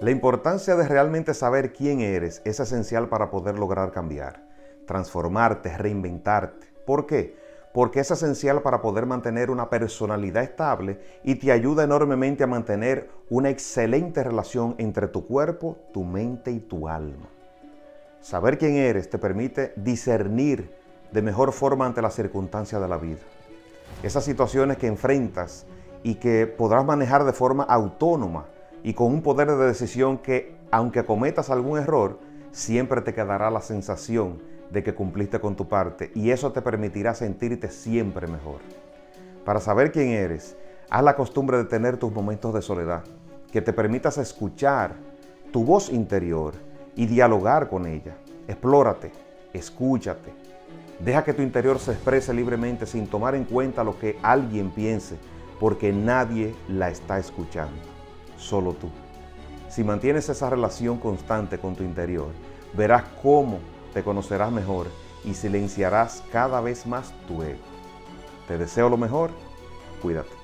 La importancia de realmente saber quién eres es esencial para poder lograr cambiar, transformarte, reinventarte. ¿Por qué? Porque es esencial para poder mantener una personalidad estable y te ayuda enormemente a mantener una excelente relación entre tu cuerpo, tu mente y tu alma. Saber quién eres te permite discernir de mejor forma ante las circunstancias de la vida. Esas situaciones que enfrentas y que podrás manejar de forma autónoma y con un poder de decisión que, aunque cometas algún error, siempre te quedará la sensación de que cumpliste con tu parte y eso te permitirá sentirte siempre mejor. Para saber quién eres, haz la costumbre de tener tus momentos de soledad, que te permitas escuchar tu voz interior y dialogar con ella. Explórate, escúchate. Deja que tu interior se exprese libremente sin tomar en cuenta lo que alguien piense, porque nadie la está escuchando solo tú. Si mantienes esa relación constante con tu interior, verás cómo te conocerás mejor y silenciarás cada vez más tu ego. Te deseo lo mejor, cuídate.